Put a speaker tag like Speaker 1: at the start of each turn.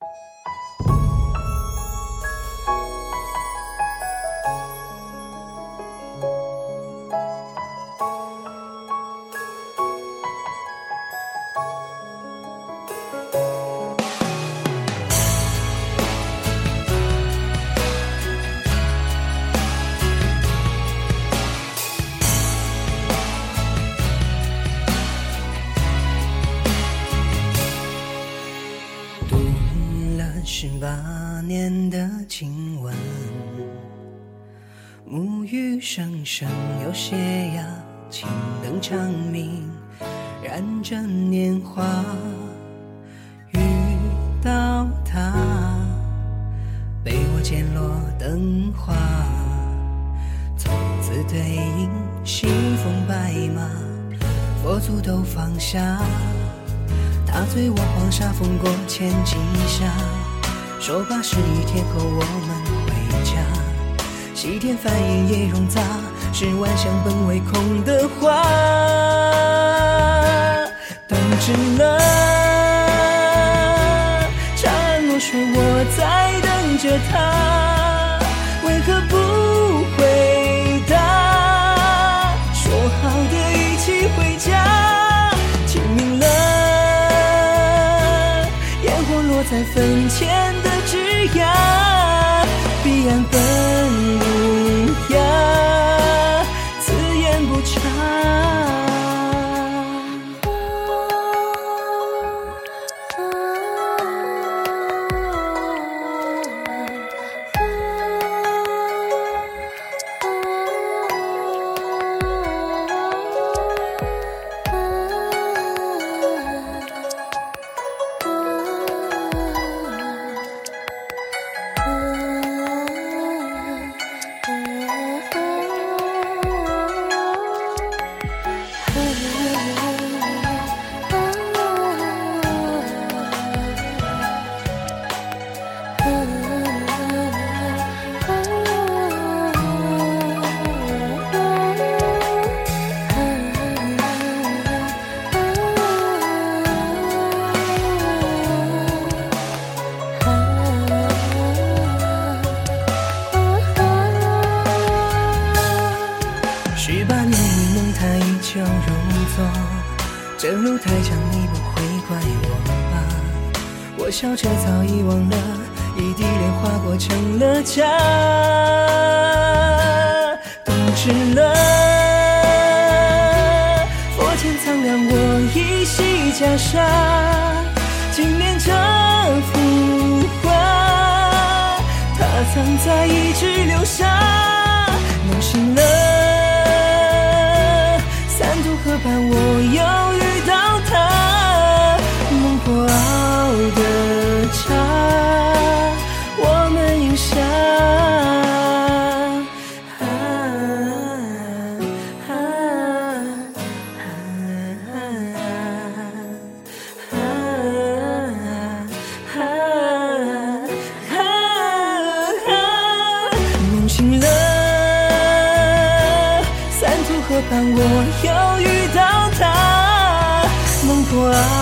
Speaker 1: you 十八年的亲吻，沐浴声声有血压，青灯长明，燃着年华。遇到他，被我溅落灯花，从此对应西风白马，佛祖都放下。他醉我黄沙，风过千几下，说罢十一天后我们回家。西天梵音也融杂，是万象本为空的话。等至了，缠落说我在等着他，为何不回答？说好的一起回家，清明了。烟火落在坟前，样的这路太长，你不会怪我吧？我笑着早已忘了，一滴泪划过成了家。冬至了，佛前苍凉，我依稀袈裟，纪念这幅画，它藏在一直流沙。当，我又遇到他，孟婆啊